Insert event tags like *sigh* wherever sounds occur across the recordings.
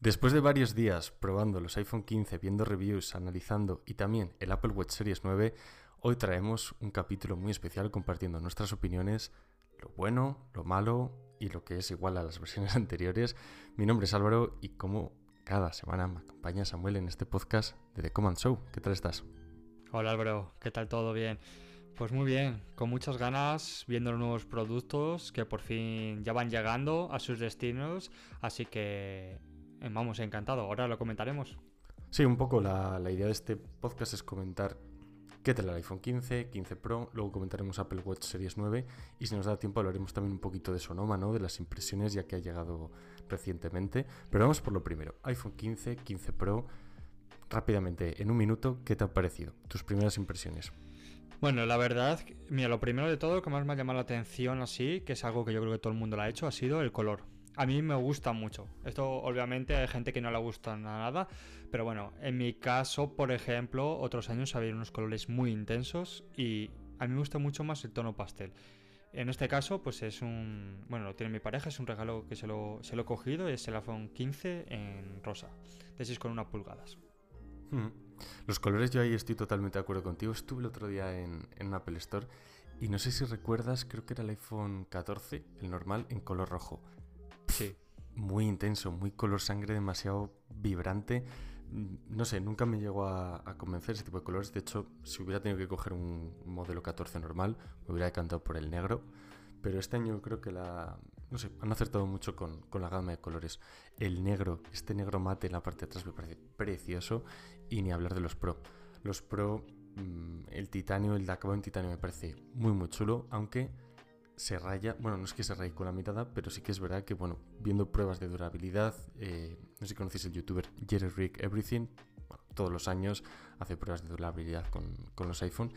Después de varios días probando los iPhone 15, viendo reviews, analizando y también el Apple Watch Series 9, hoy traemos un capítulo muy especial compartiendo nuestras opiniones, lo bueno, lo malo y lo que es igual a las *laughs* versiones anteriores. Mi nombre es Álvaro y como cada semana me acompaña Samuel en este podcast de The Command Show. ¿Qué tal estás? Hola Álvaro, ¿qué tal todo? Bien. Pues muy bien, con muchas ganas, viendo los nuevos productos que por fin ya van llegando a sus destinos, así que eh, vamos, encantado. Ahora lo comentaremos. Sí, un poco la, idea de este podcast es comentar qué tal el iPhone 15, 15 Pro, luego comentaremos Apple Watch Series 9 y si nos da tiempo hablaremos también un poquito de Sonoma, ¿no? de las impresiones ya que ha llegado recientemente. Pero vamos por lo primero, iPhone 15, 15 Pro, rápidamente, en un minuto, ¿qué te ha parecido? Tus primeras impresiones. Bueno, la verdad, mira, lo primero de todo que más me ha llamado la atención así, que es algo que yo creo que todo el mundo lo ha hecho, ha sido el color a mí me gusta mucho. Esto obviamente hay gente que no le gusta nada, pero bueno, en mi caso, por ejemplo, otros años había unos colores muy intensos y a mí me gusta mucho más el tono pastel. En este caso, pues es un... Bueno, lo tiene mi pareja, es un regalo que se lo, se lo he cogido, es el iPhone 15 en rosa, de 6,1 pulgadas. Hmm. Los colores yo ahí estoy totalmente de acuerdo contigo. Estuve el otro día en, en un Apple Store y no sé si recuerdas, creo que era el iPhone 14, el normal, en color rojo. Sí. Muy intenso, muy color sangre, demasiado vibrante. Mm, no sé, nunca me llegó a, convencer ese tipo de colores. De hecho, si hubiera tenido que coger un modelo 14 normal, me hubiera decantado por el negro. Pero este año creo que la. No sé, han acertado mucho con, la gama de colores. El negro, este negro mate en la parte de atrás me parece precioso. Y ni hablar de los Pro. Los Pro, mm, el titanio, el de acabado en titanio me parece muy, muy chulo. Aunque se raya, bueno, no es que se raye con la mirada, pero sí que es verdad que, bueno, viendo pruebas de durabilidad, eh, no sé si conocéis el youtuber Jerry Rick Everything, todos los años hace pruebas de durabilidad con, los iPhone.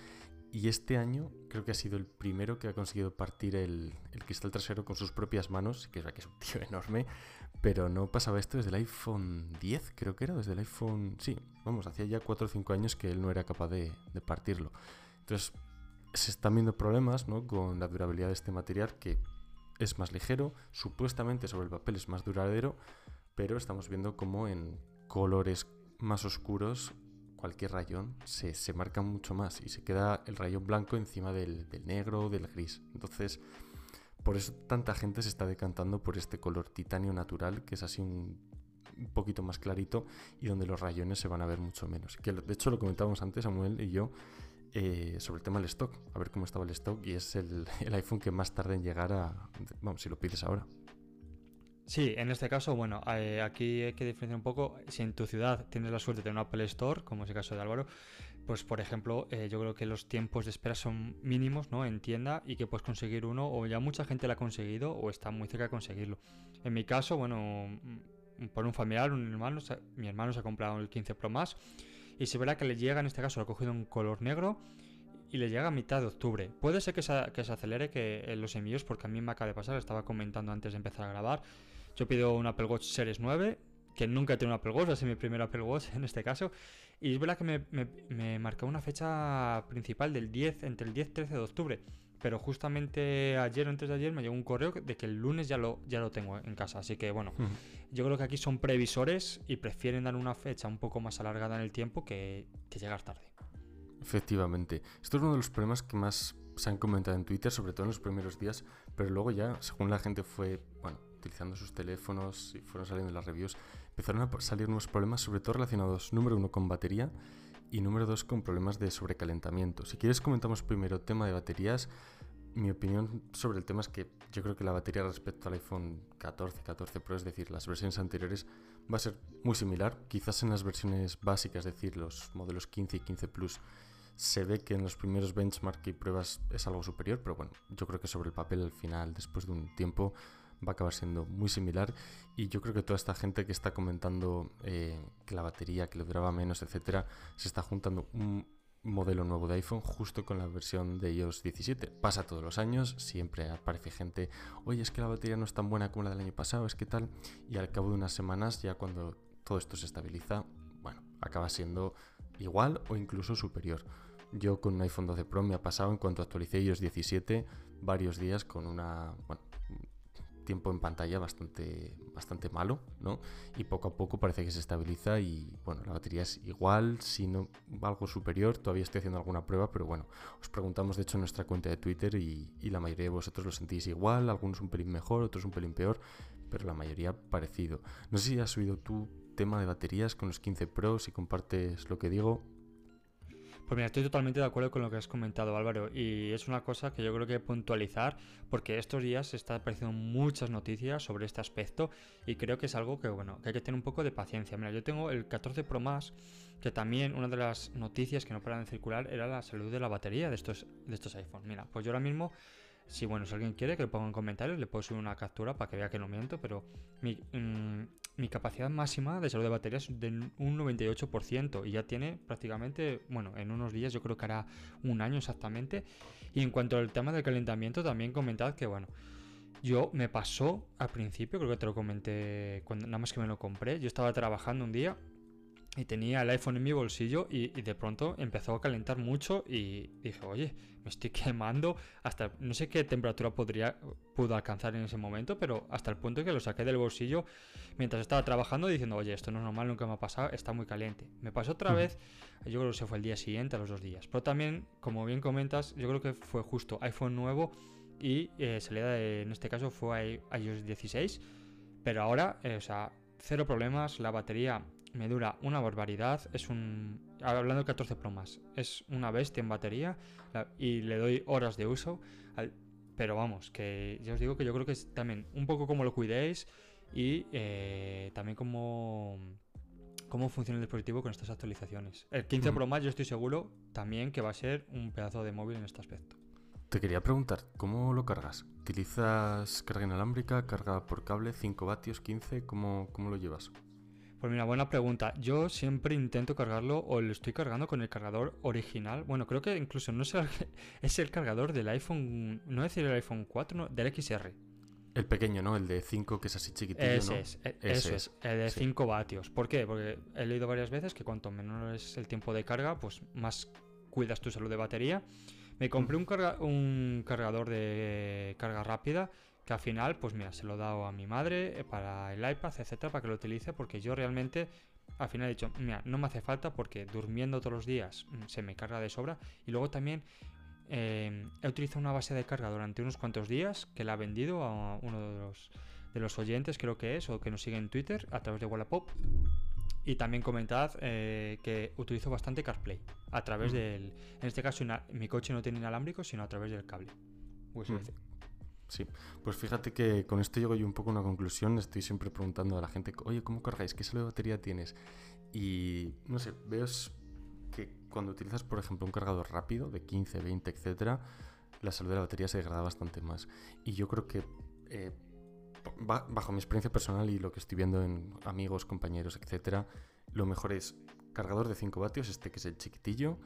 Y este año creo que ha sido el primero que ha conseguido partir el, cristal trasero con sus propias manos, que es verdad que es un tío *laughs* enorme, pero no pasaba esto desde el iPhone 10, creo que era, desde el iPhone... Sí, vamos, hacía ya 4 o 5 años que él no era capaz de, de partirlo. Entonces, se están viendo problemas con la durabilidad de este material que es más ligero, supuestamente sobre el papel es más duradero, pero estamos viendo como en colores más oscuros cualquier rayón se, marca mucho más y se queda el rayón blanco encima del, del negro o del gris. Entonces, por eso tanta gente se está decantando por este color titanio natural, que es así un, poquito más clarito y donde los rayones se van a ver mucho menos. De hecho lo comentábamos antes Samuel y yo eh, sobre el tema del stock, a ver cómo estaba el stock, y es *laughs* el, iPhone que más tarda en llegar a, vamos, si lo pides ahora. Sí, en este caso, bueno, eh, aquí hay que diferenciar un poco. Si en tu ciudad tienes la suerte de tener un Apple Store, como es el caso de Álvaro, pues por ejemplo, eh, yo creo que los tiempos de espera son mínimos, ¿no? En tienda y que puedes conseguir uno, o ya mucha gente lo ha conseguido, o está muy cerca de conseguirlo. En mi caso, bueno, mm, por un familiar, un hermano, mi hermano se ha comprado el 15 Pro más y se verá que le llega, en este caso lo ha cogido en color negro y le llega a mitad de octubre. Puede ser que se, que se acelere que en los envíos porque a mí me acaba de pasar, estaba comentando antes de empezar a grabar. Yo pido un Apple Watch Series 9, que nunca he tenido un Apple Watch, es mi primer Apple Watch en este caso. Y es verdad que me, me, me marcó una fecha principal del 10, entre el 10 y 13 de octubre pero justamente ayer o antes de ayer me llegó un correo de que el lunes ya lo, ya lo tengo en casa. Así que bueno, yo creo que aquí son previsores y prefieren dar una fecha un poco más alargada en el tiempo que, llegar tarde. Efectivamente. Esto es uno de los problemas que más se han comentado en Twitter, sobre todo en los primeros días, pero luego ya, según la gente fue, bueno, utilizando sus teléfonos y fueron saliendo las reviews, empezaron a salir nuevos problemas, sobre todo relacionados, número uno, con batería y número dos, con problemas de sobrecalentamiento. Si quieres comentamos primero tema de baterías. Mi opinión sobre el tema es que yo creo que la batería respecto al iPhone 14, 14 Pro, es decir, las versiones anteriores, va a ser muy similar. Quizás en las versiones básicas, es decir, los modelos 15 y 15 Plus, se ve que en los primeros benchmark y pruebas es algo superior, pero bueno, yo creo que sobre el papel al final, después de un tiempo, va a acabar siendo muy similar y yo creo que toda esta gente que está comentando eh, que la batería, que le duraba menos, etcétera, se está juntando un modelo nuevo de iPhone justo con la versión de iOS 17. Pasa todos los años, siempre aparece gente, oye, es que la batería no es tan buena como la del año pasado, es que tal, y al cabo de unas semanas, ya cuando todo esto se estabiliza, bueno, acaba siendo igual o incluso superior. Yo con un iPhone 12 Pro me ha pasado en cuanto actualicé iOS 17 varios días con una, bueno, tiempo en pantalla bastante, bastante malo, ¿no? Y poco a poco parece que se estabiliza y, bueno, la batería es igual, si no algo superior, todavía estoy haciendo alguna prueba, pero bueno, os preguntamos de hecho en nuestra cuenta de Twitter y, la mayoría de vosotros lo sentís igual, algunos un pelín mejor, otros un pelín peor, pero la mayoría parecido. No sé si has subido tu tema de baterías con los 15 Pro, si compartes lo que digo. Pues mira, estoy totalmente de acuerdo con lo que has comentado Álvaro y es una cosa que yo creo que puntualizar porque estos días se están apareciendo muchas noticias sobre este aspecto y creo que es algo que bueno, que hay que tener un poco de paciencia. Mira, yo tengo el 14 Pro Max que también una de las noticias que no paran de circular era la salud de la batería de estos de estos iPhones. Mira, pues yo ahora mismo si bueno, si alguien quiere que lo ponga en comentarios, le puedo subir una captura para que vea que no miento, pero mi, mm, mi capacidad máxima de salud de batería es de un 98% y ya tiene prácticamente, bueno, en unos días yo creo que hará un año exactamente. Y en cuanto al tema del calentamiento, también comentad que, bueno, yo me pasó al principio, creo que te lo comenté cuando nada más que me lo compré, yo estaba trabajando un día y tenía el iPhone en mi bolsillo y, de pronto empezó a calentar mucho y dije, oye, me estoy *laughs* quemando hasta no sé qué temperatura podría pudo alcanzar en ese momento, pero hasta el punto que lo saqué del bolsillo mientras estaba trabajando diciendo, oye, esto no es normal, nunca me ha pasado, está muy caliente. Me pasó otra vez, yo creo que se fue el día siguiente, a los dos días. Pero también, como bien comentas, yo creo que fue justo iPhone nuevo y eh, salida de, en este caso fue iOS 16, pero ahora, eh, o sea, cero problemas, la batería me dura una barbaridad. Es un. Hablando del 14 Pro más, es una bestia en batería y le doy horas de uso. pero vamos, que ya os digo que yo creo que es también un poco como lo cuidéis y eh, también como cómo funciona el dispositivo con estas actualizaciones. El 15 Pro Max yo estoy seguro también que va a ser un pedazo de móvil en este aspecto. Te quería preguntar, ¿cómo lo cargas? ¿Utilizas carga inalámbrica, carga por cable, 5 vatios, 15? ¿Cómo, cómo lo llevas? Pues mira, buena pregunta. Yo siempre intento cargarlo o lo estoy cargando con el cargador original. Bueno, creo que incluso no es el, *laughs* es el cargador del iPhone, no es decir el iPhone 4, no, del XR. El pequeño, ¿no? El de 5 que es así chiquitito. Ese es, e, eso es, el de 5 vatios. ¿Por qué? Porque he leído varias veces que cuanto menor es el tiempo de carga, pues más cuidas tu salud de batería. Me compré un, un cargador de carga rápida que al final, pues mira, se lo he dado a mi madre eh, para el iPad, etcétera, para que lo utilice, porque yo realmente al final he dicho, mira, no me hace falta porque durmiendo todos los días mm, se me carga de sobra. Y luego también em, he utilizado una base de carga durante unos cuantos días que la he vendido a uno de los, de los oyentes, creo que es, o que nos sigue en Twitter a través de Wallapop. Y también comentad eh, que utilizo bastante CarPlay a través del. En este caso, mi coche no tiene inalámbrico, sino a través del cable USB-C. Sí, pues fíjate que con esto llego yo un poco a una conclusión. Estoy siempre preguntando a la gente, oye, ¿cómo cargáis? ¿Qué salud de batería tienes? Y no sé, veo que cuando utilizas, por ejemplo, un cargador rápido de 15, 20, etcétera, la salud de la batería se degrada bastante más. Y yo creo que, eh, bajo mi experiencia personal y lo que estoy viendo en amigos, compañeros, etcétera, lo mejor es cargador de 5 vatios, este que es el chiquitillo,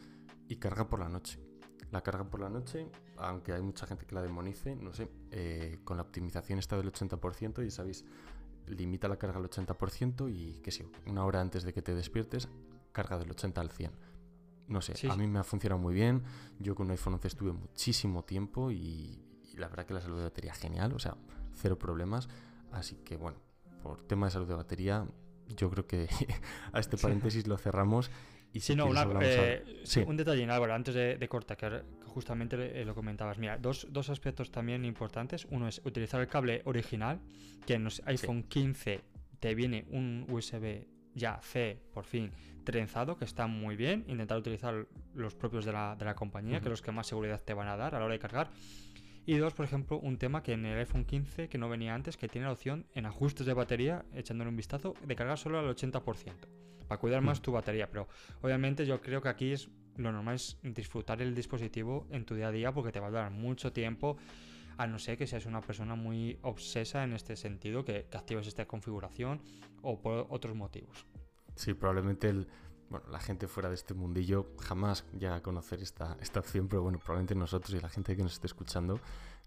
y carga por la noche la carga por la noche, aunque hay mucha gente que la demonice, no sé, eh, con la optimización está del 80% y sabéis, limita la carga al 80% y que sí, una hora antes de que te despiertes, carga del 80 al 100. No sé, a mí me ha funcionado muy bien, yo con un iPhone 11 estuve muchísimo tiempo y, la verdad que la salud de batería genial, o sea, cero problemas, así que bueno, por tema de salud de batería, yo creo que *laughs* a este paréntesis lo cerramos y sí, no, eh, un detalle, Álvaro, antes de, cortar, que justamente eh, lo comentabas. Mira, dos, dos, aspectos también importantes. Uno es utilizar el cable original, que en los iPhone 15 te viene un USB ya C, por fin, trenzado, que está muy bien. Intentar utilizar los propios de la, de la compañía, que los que más seguridad te van a dar a la hora de cargar. Y dos, por ejemplo, un tema que en el iPhone 15, que no venía antes, que tiene la opción en ajustes de batería, echándole un vistazo, de cargar solo al 80% para cuidar más mm. tu batería. Pero obviamente yo creo que aquí es lo normal es disfrutar el dispositivo en tu día a día porque te va a dar mucho tiempo. A no ser que seas una persona muy obsesa en este sentido, que, actives esta configuración o por otros motivos. Sí, probablemente el, bueno, la gente fuera de este mundillo jamás llega a conocer esta, esta opción, pero bueno, probablemente nosotros y la gente que nos esté escuchando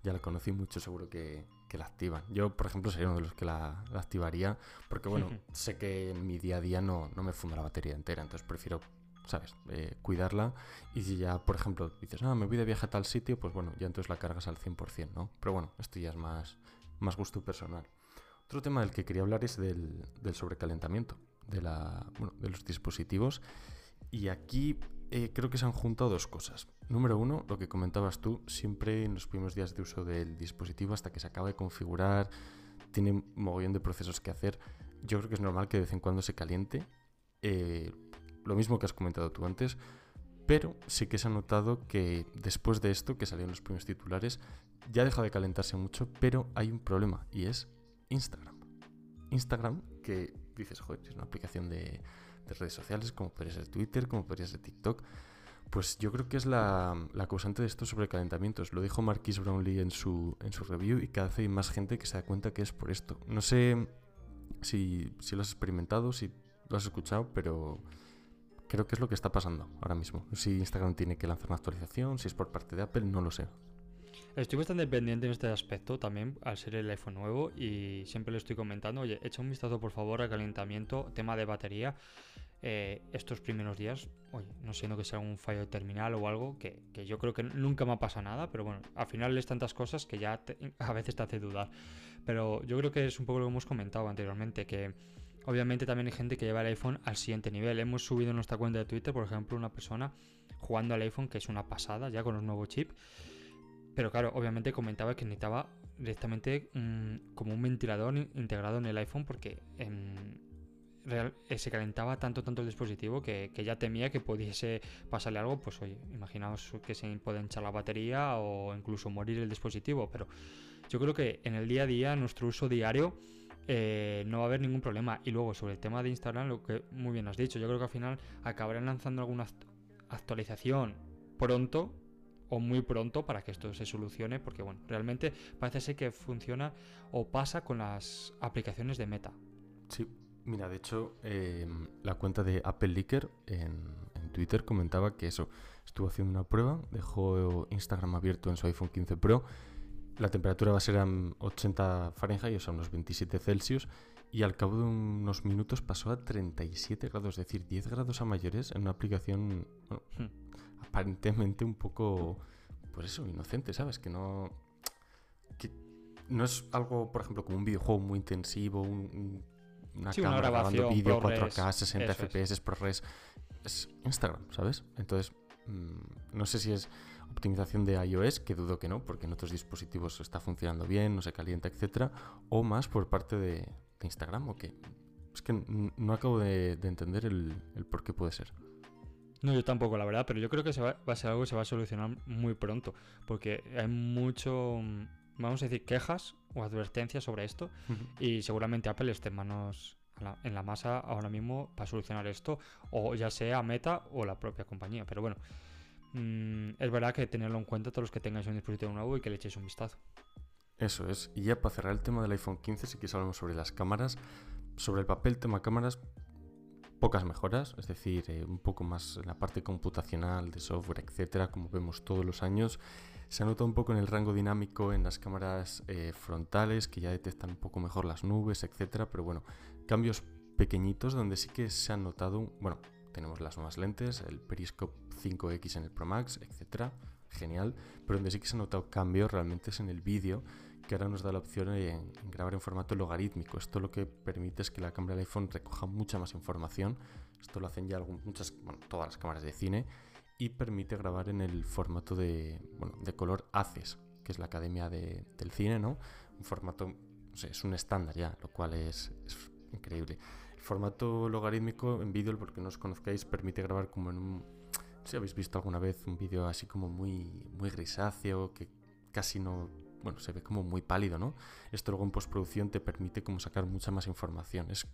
ya la conocí mucho, seguro que, que la activan. Yo, por ejemplo, sería uno de los que la, activaría, porque bueno, *laughs* sé que en mi día a día no, no me funda la batería entera, entonces prefiero, ¿sabes?, eh, cuidarla. Y si ya, por ejemplo, dices, ah, me voy de viaje a tal sitio, pues bueno, ya entonces la cargas al 100%, ¿no? Pero bueno, esto ya es más más gusto personal. Otro tema del que quería hablar es del, sobrecalentamiento de, los dispositivos. Y aquí eh, creo que se han juntado dos cosas. Número uno, lo que comentabas tú, siempre en los primeros días de uso del dispositivo, hasta que se acaba de configurar, tiene un mogollón de procesos que hacer. Yo creo que es normal que de vez en cuando se caliente. Eh, lo mismo que has comentado tú antes, pero sí que se ha notado que después de esto, que salieron los primeros titulares, ya deja de calentarse mucho, pero hay un problema y es Instagram. Instagram, que dices, joder, es una aplicación de, redes sociales, como podría ser Twitter, como podría ser TikTok. Pues yo creo que es la, causante de estos sobrecalentamientos. Lo dijo Marquis Brownlee en su, en su review y cada vez hay más gente que se da cuenta que es por esto. No sé si, si lo has experimentado, si lo has escuchado, pero creo que es lo que está pasando ahora mismo. Si Instagram tiene que lanzar una actualización, si es por parte de Apple, no lo sé. Estoy bastante pendiente en este aspecto también al ser el iPhone nuevo y siempre le estoy comentando, oye, echa un vistazo por favor al calentamiento, tema de batería. Eh, estos primeros días, oye, no siendo que sea un fallo de terminal o algo, que, yo creo que nunca me ha pasado nada, pero bueno, al final es tantas cosas que ya *laughs* a veces te hace dudar. Pero yo creo que es un poco lo que hemos comentado anteriormente, que obviamente también hay gente que lleva el iPhone al siguiente nivel. Hemos subido en nuestra cuenta de Twitter, por ejemplo, una persona jugando al iPhone, que es una pasada ya con los nuevos chips pero claro, obviamente comentaba que necesitaba directamente mm, como un ventilador integrado en el iPhone porque real, eh, se calentaba tanto tanto el dispositivo que, ya temía que pudiese pasarle algo. Pues oye, imaginaos que se puede hinchar la batería o incluso morir el dispositivo. Pero yo creo que en el día a día, nuestro uso diario, eh, no va a haber ningún problema. Y luego sobre el tema de Instagram, lo que muy bien has dicho, yo creo que al final acabarán lanzando alguna actualización pronto o muy pronto para que esto se solucione, porque bueno, realmente parece ser que funciona o pasa con las aplicaciones de Meta. Sí, mira, de hecho, em, la cuenta de Apple Leaker en, Twitter comentaba que eso, estuvo haciendo una prueba, dejó Instagram abierto en su iPhone 15 Pro, la temperatura va a ser a 80 Fahrenheit, o sea, unos 27 Celsius, y al cabo de unos minutos pasó a 37 grados, es decir, 10 grados a mayores en una aplicación hmm aparentemente un poco, pues eso, inocente, ¿sabes? Que no... Que no es algo, por ejemplo, como un videojuego muy intensivo, una cámara grabando vídeo 4K, 60 FPS, es. ProRes. Es Instagram, ¿sabes? Entonces, mm, no sé si es optimización de iOS, que dudo que no, porque en otros dispositivos está funcionando bien, no se calienta, etcétera, o más por parte de, Instagram, o que es que no acabo de, entender el, el por qué puede ser. No, yo tampoco, la verdad, pero yo creo que se va, a ser algo que se va a solucionar muy pronto, porque hay mucho, mm, vamos a decir, quejas o advertencias sobre esto, y seguramente Apple esté en manos en la masa ahora mismo para solucionar esto, o ya sea Meta o la propia compañía, pero bueno, mm, es verdad que tenerlo en cuenta todos los que tengáis un dispositivo nuevo y que le echéis un vistazo. Eso es, y ya para cerrar el tema del iPhone 15, si quieres hablamos sobre las cámaras, sobre el papel tema cámaras, pocas mejoras, es decir, eh, un poco más en la parte computacional de software, etcétera, como vemos todos los años. Se ha notado un poco en el rango dinámico en las cámaras eh, frontales que ya detectan un poco mejor las nubes, etcétera, pero bueno, cambios pequeñitos donde sí que se han notado, bueno, tenemos las nuevas lentes, el Periscope 5X en el Pro Max, etcétera, genial, pero donde sí que se han notado cambios realmente es en el vídeo que ahora nos da la opción en, grabar en formato logarítmico. Esto lo que permite es que la cámara del iPhone recoja mucha más información. Esto lo hacen ya muchas, todas las cámaras de cine y permite grabar en el formato de, de color ACES, que es la Academia del Cine, ¿no? Un formato, es un estándar ya, lo cual es, increíble. El formato logarítmico en vídeo, porque no os conozcáis, permite grabar como en un... Si habéis visto alguna vez un vídeo así como muy, muy grisáceo, que casi no bueno, se ve como muy pálido, ¿no? Esto luego en postproducción te permite como sacar mucha más información. Es,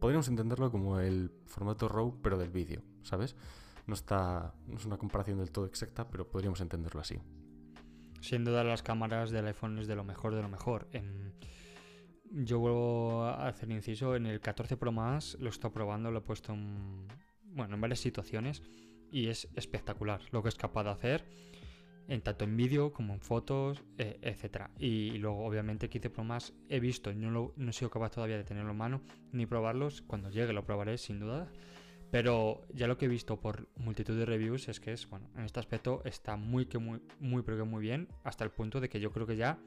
podríamos entenderlo como el formato RAW, pero del vídeo, ¿sabes? No está, no es una comparación del todo exacta, pero podríamos entenderlo así. Sin duda las cámaras del iPhone es de lo mejor de lo mejor. yo vuelvo a hacer inciso, en el 14 Pro Max lo estado probando, lo he puesto en, bueno, en varias situaciones y es espectacular lo que es capaz de hacer en tanto en vídeo como en fotos, eh, etcétera. Y, luego, obviamente, 15 Pro más he visto, no, lo, no he sido capaz todavía de tenerlo en mano ni probarlos. Cuando llegue lo probaré sin duda. Pero ya lo que he visto por multitud de reviews es que es, bueno, en este aspecto está muy, que muy, muy, pero que muy bien, hasta el punto de que yo creo que ya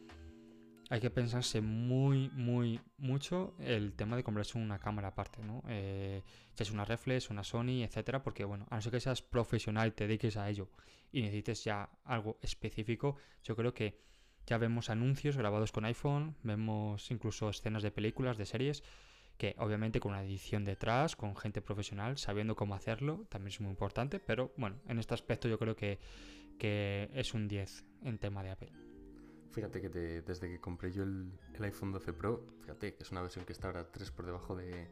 hay que pensarse muy, muy, mucho el tema de comprarse una cámara aparte, ¿no? Eh, si es una reflex, una Sony, etcétera, porque, bueno, a no ser que seas profesional y te dediques a ello y necesites ya algo específico, yo creo que ya vemos anuncios grabados con iPhone, vemos incluso escenas de películas, de series, que obviamente con una edición detrás, con gente profesional, sabiendo cómo hacerlo, también es muy importante, pero bueno, en este aspecto yo creo que, que es un 10 en tema de Apple. Fíjate que desde que compré yo el, iPhone 12 Pro, fíjate que es una versión que está ahora 3 por debajo de,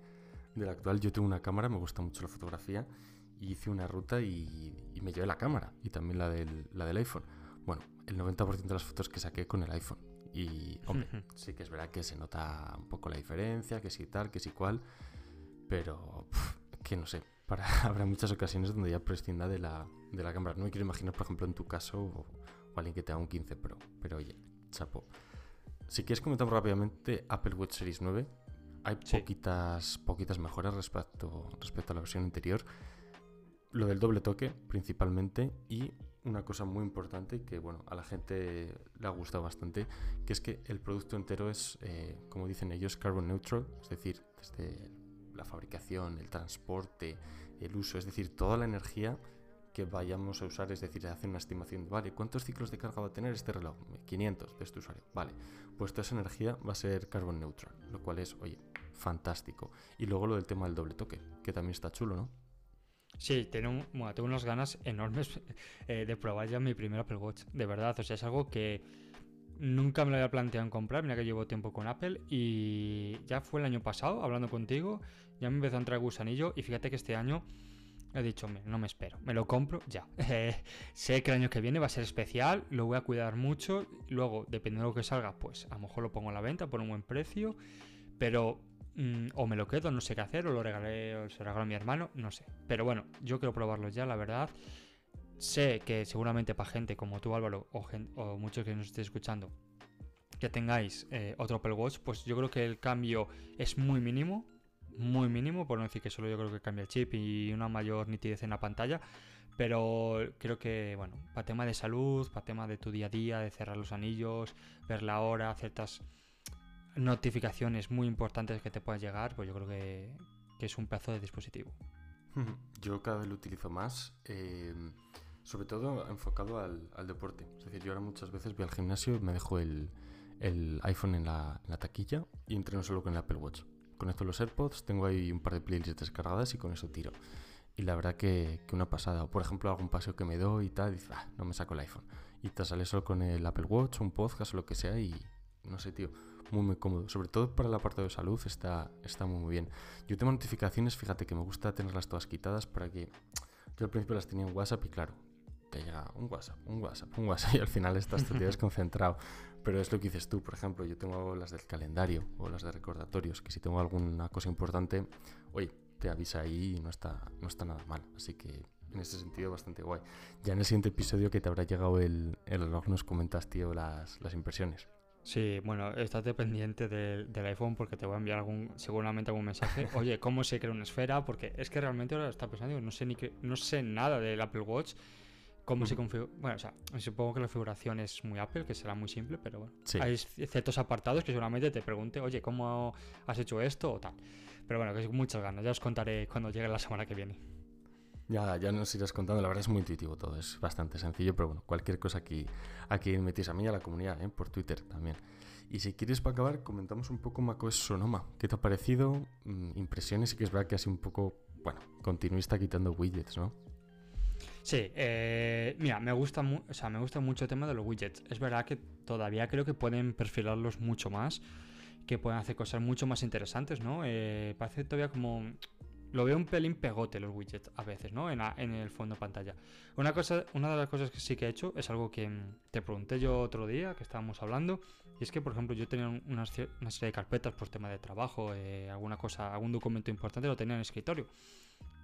la actual. Yo tengo una cámara, me gusta mucho la fotografía, y hice una ruta y, me llevé la cámara y también la del, la del iPhone. Bueno, el 90% de las fotos que saqué con el iPhone. Y, hombre, sí que es verdad que se nota un poco la diferencia, que sí tal, que sí cual, pero que no sé, para, *laughs* habrá muchas ocasiones donde ya prescinda de la, de la cámara. No me quiero imaginar, por ejemplo, en tu caso, alguien que tenga un 15 Pro, pero oye, chapo. Si quieres comentar rápidamente Apple Watch Series 9, hay poquitas, poquitas mejoras respecto, respecto a la versión anterior. Lo del doble toque, principalmente, y una cosa muy importante que, bueno, a la gente le ha gustado bastante, que es que el producto entero es, eh, como dicen ellos, carbon neutral, es decir, desde la fabricación, el transporte, el uso, es decir, toda la energía que vayamos a usar, es decir, hacer una estimación vale, ¿cuántos ciclos de carga va a tener este reloj? 500 de este usuario, vale, pues toda esa energía va a ser carbon neutral, lo cual es, oye, fantástico. Y luego lo del tema del doble toque, que también está chulo, ¿no? Sí, tengo, tengo unas ganas enormes *laughs* eh, de probar ya mi primer Apple Watch, de verdad, o sea, es algo que nunca me lo había planteado en comprar, mira que llevo tiempo con Apple y ya fue el año pasado, hablando contigo, ya me empezó a entrar gusanillo y fíjate que este año He dicho, no me espero, me lo compro ya. *laughs* sé que el año que viene va a ser especial, lo voy a cuidar mucho. Luego, dependiendo de lo que salga, pues a lo mejor lo pongo a la venta por un buen precio. Pero mm, o me lo quedo, no sé qué hacer, o lo regalé, o se lo regalo a mi hermano, no sé. Pero bueno, yo quiero probarlo ya, la verdad. Sé que seguramente para gente como tú, Álvaro, o, muchos que nos estéis escuchando, que tengáis eh, otro Apple Watch, pues yo creo que el cambio es muy mínimo muy mínimo, por no decir que solo yo creo que cambia el chip y una mayor nitidez en la pantalla. Pero creo que, bueno, para tema de salud, para tema de tu día a día, de cerrar los anillos, ver la hora, ciertas notificaciones muy importantes que te puedan llegar, pues yo creo que, es un pedazo de dispositivo. *laughs* Yo cada vez lo utilizo más, em, sobre todo enfocado al, deporte. Es decir, yo ahora muchas veces voy al gimnasio y me dejo el, iPhone en la, en la, taquilla y entreno solo con el Apple Watch conecto los AirPods, tengo ahí un par de playlists descargadas y con eso tiro. Y la verdad que, que una pasada. O por ejemplo, algún paseo que me doy y tal, y dices, ah, no me saco el iPhone. Y te sale solo con el Apple Watch, un podcast o lo que sea y no sé, tío, muy muy cómodo. Sobre todo para la parte de salud está, está muy muy bien. Yo tengo notificaciones, fíjate que me gusta tenerlas todas quitadas para que... Yo al principio las tenía en WhatsApp y claro, te llega un WhatsApp, un WhatsApp, un WhatsApp *laughs* y al final estás todo *laughs* desconcentrado. Pero es lo que dices tú, por ejemplo, yo tengo las del calendario o las de recordatorios, que si tengo alguna cosa importante, oye, te avisa ahí y no está, no está nada mal. Así que en ese sentido bastante guay. Ya en el siguiente episodio que te habrá llegado el, el reloj nos comentas, tío, las, las impresiones. Sí, bueno, estate pendiente del, iPhone porque te voy a enviar algún, seguramente algún mensaje. *laughs* Oye, ¿cómo se crea una esfera? Porque es que realmente ahora está pensando, no sé ni que, no sé nada del Apple Watch cómo se configura. Bueno, o sea, supongo que la configuración es muy Apple, que será muy simple, pero bueno. Hay ciertos apartados que seguramente te pregunte, oye, ¿cómo has hecho esto o tal? Pero bueno, que es muchas ganas. Ya os contaré cuando llegue la semana que viene. Ya, ya nos irás contando, la verdad es muy intuitivo todo, es bastante sencillo, pero bueno, cualquier cosa aquí, aquí metéis a mí y a la comunidad, ¿eh? por Twitter también. Y si quieres para acabar, comentamos un poco macOS Sonoma. ¿Qué te ha parecido? Mm, impresiones y que es verdad que ha sido un poco, bueno, continuista quitando widgets, ¿no? Sí, eh, mira, me gusta, o sea, me gusta mucho el tema de los widgets. Es verdad que todavía creo que pueden perfilarlos mucho más, que pueden hacer cosas mucho más interesantes, ¿no? Eh, parece todavía como... Lo veo un pelín pegote los widgets a veces, ¿no? En, el fondo pantalla. Una, cosa, una de las cosas que sí que he hecho es algo que te pregunté yo otro día, que estábamos hablando, y es que, por ejemplo, yo tenía una, serie de carpetas por tema de trabajo, eh, alguna cosa, algún documento importante lo tenía en el escritorio.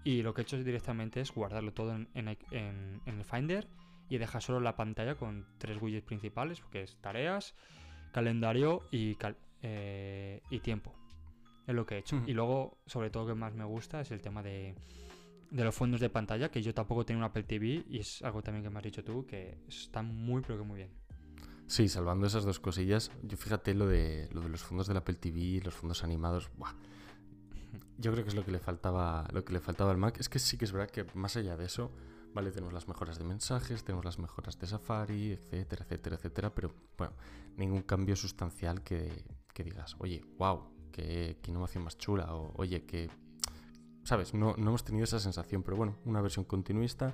Y lo que he hecho directamente es guardarlo todo en, el Finder y dejar solo la pantalla con tres widgets principales, que es tareas, calendario y, eh, y tiempo. Es lo que he hecho. Y luego, sobre todo, lo que más me gusta es el tema de, de los fondos de pantalla, que yo tampoco tengo un Apple TV y es algo también que me has dicho tú, que está muy, pero que muy bien. Sí, salvando esas dos cosillas, yo fíjate lo de, lo de los fondos del Apple TV, los fondos animados, buah, yo creo que es lo que le faltaba, lo que le faltaba al Mac. Es que sí que es verdad que más allá de eso, vale, tenemos las mejoras de mensajes, tenemos las mejoras de Safari, etcétera, etcétera, etcétera, pero bueno, ningún cambio sustancial que, digas, oye, wow, qué, innovación más chula, o oye, que, sabes, no, no hemos tenido esa sensación, pero bueno, una versión continuista.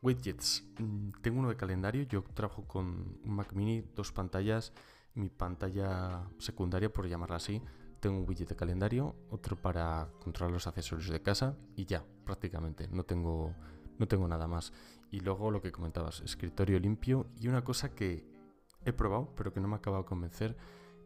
Widgets, mm, tengo uno de calendario, yo trabajo con un Mac mini, dos pantallas, mi pantalla secundaria, por llamarla así, tengo un widget de calendario, otro para controlar los accesorios de casa y ya, prácticamente, no tengo, no tengo nada más. Y luego lo que comentabas, escritorio limpio y una cosa que he probado pero que no me ha acabado de convencer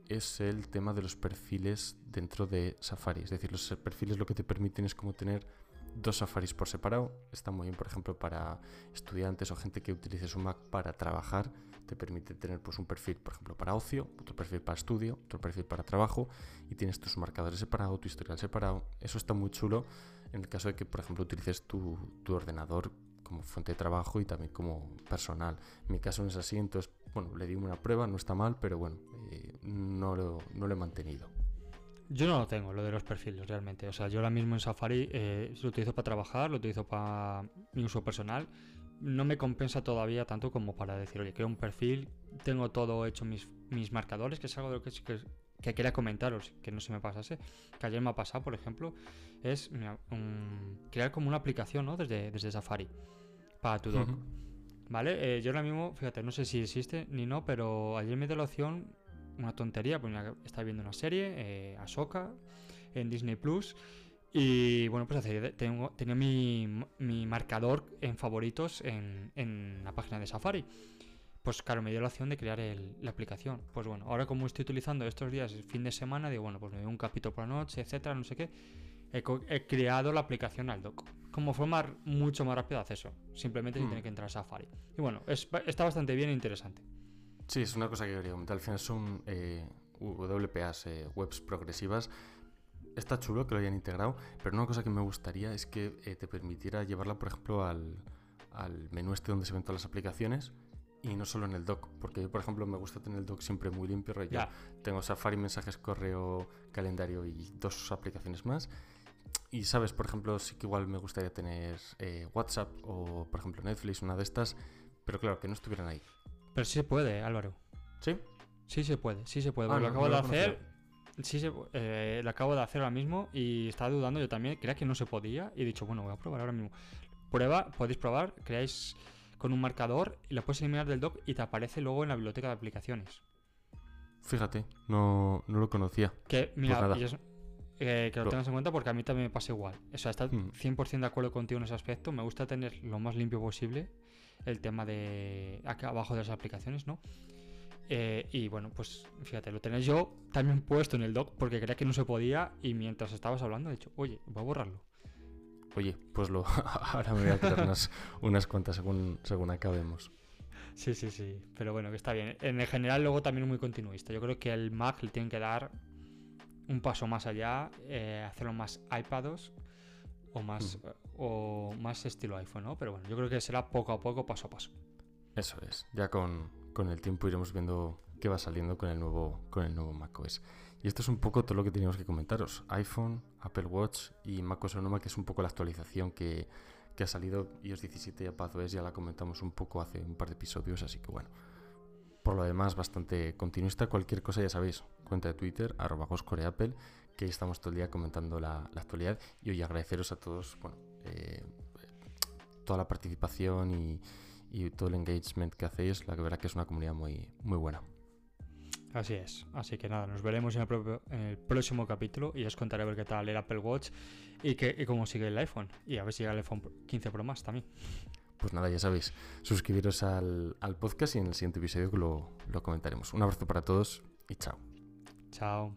es el tema de los perfiles dentro de Safari. Es decir, los perfiles lo que te permiten es como tener dos Safaris por separado. Está muy bien, por ejemplo, para estudiantes o gente que utilice su Mac para trabajar te permite tener pues, un perfil, por ejemplo, para ocio, otro perfil para estudio, otro perfil para trabajo y tienes tus marcadores separados, tu historial separado. Eso está muy chulo en el caso de que, por ejemplo, utilices tu, ordenador como fuente de trabajo y también como personal. En mi caso no es así, entonces, bueno, le di una prueba, no está mal, pero bueno, eh, no, lo, no lo he mantenido. Yo no lo tengo, lo de los perfiles, realmente. O sea, yo ahora mismo en Safari eh, lo utilizo para trabajar, lo utilizo para mi uso personal no me compensa todavía tanto como para decir, oye, creo un perfil, tengo todo hecho mis, mis marcadores, que es algo de lo que, que, quería comentaros, que no se me pasase, que ayer me ha pasado, por ejemplo, es crear como una aplicación ¿no? desde, desde Safari para tu doc. ¿Vale? Eh, yo ahora mismo, fíjate, no sé si existe ni no, pero ayer me dio la opción, una tontería, pues estaba viendo una serie, eh, Ahsoka, en Disney Plus. Y bueno, pues tengo, tenía mi, mi, marcador en favoritos en, en, la página de Safari. Pues claro, me dio la opción de crear la aplicación. Pues bueno, ahora como estoy utilizando estos días, el fin de semana, digo, bueno, pues me doy un capítulo por la noche, etcétera, no sé qué. He, creado la aplicación al doc. Como forma mucho más rápido de acceso. Simplemente sin mm. tener que entrar a Safari. Y bueno, está bastante bien e interesante. Sí, es una cosa que quería comentar. Al final son eh, WPAs, eh, webs progresivas, está chulo que lo hayan integrado, pero una cosa que me gustaría es que eh, te permitiera llevarla, por ejemplo, al, menú este donde se ven todas las aplicaciones y no solo en el dock, porque yo, por ejemplo, me gusta tener el dock siempre muy limpio, ya tengo Safari, mensajes, correo, calendario y dos aplicaciones más. Y sabes, por ejemplo, sí que igual me gustaría tener eh, WhatsApp o, por ejemplo, Netflix, una de estas, pero claro, que no estuvieran ahí. Pero sí se puede, Álvaro. ¿Sí? Sí se puede, sí se puede. Ah, lo acabo de hacer Sí, eh, lo acabo de hacer ahora mismo y estaba dudando yo también. Creía que no se podía y he dicho, bueno, voy a probar ahora mismo. Prueba, podéis probar, creáis con un marcador y lo puedes eliminar del dock y te aparece luego en la biblioteca de aplicaciones. Fíjate, no, lo conocía. Que, pues mira, eh, que lo tengas en cuenta porque a mí también me pasa igual. O sea, está 100% hmm. de acuerdo contigo en ese aspecto. Me gusta tener lo más limpio posible el tema de acá abajo de las aplicaciones, ¿no? Eh, y bueno, pues fíjate, lo tenés yo también puesto en el doc porque creía que no se podía y mientras estabas hablando he dicho, oye, voy a borrarlo. Oye, pues lo *laughs* ahora me voy a quitar unas, cuantas según, según acabemos. Sí, sí, sí, pero bueno, que está bien. En general luego también muy continuista. Yo creo que el Mac le tiene que dar un paso más allá, eh, hacerlo más iPados o más, mm. o más estilo iPhone, ¿no? Pero bueno, yo creo que será poco a poco, paso a paso. Eso es, ya con, con el tiempo iremos viendo qué va saliendo con el nuevo, con el nuevo macOS. Y esto es un poco todo lo que teníamos que comentaros. iPhone, Apple Watch y macOS Sonoma, que es un poco la actualización que, que ha salido iOS 17 y iPadOS, ya la comentamos un poco hace un par de episodios, así que bueno. Por lo demás, bastante continuista. Cualquier cosa ya sabéis, cuenta de Twitter, arroba Apple, que ahí estamos todo el día comentando la, actualidad. Y hoy agradeceros a todos, eh, toda la participación y, y todo el engagement que hacéis, la verdad que es una comunidad muy, muy buena. Así es, así que nada, nos veremos en el, próximo capítulo y os contaré a ver qué tal el Apple Watch y, que, cómo sigue el iPhone y a ver si llega el iPhone 15 Pro más también. Pues nada, ya sabéis, suscribiros al, al podcast y en el siguiente episodio lo, lo comentaremos. Un abrazo para todos y chao. Chao.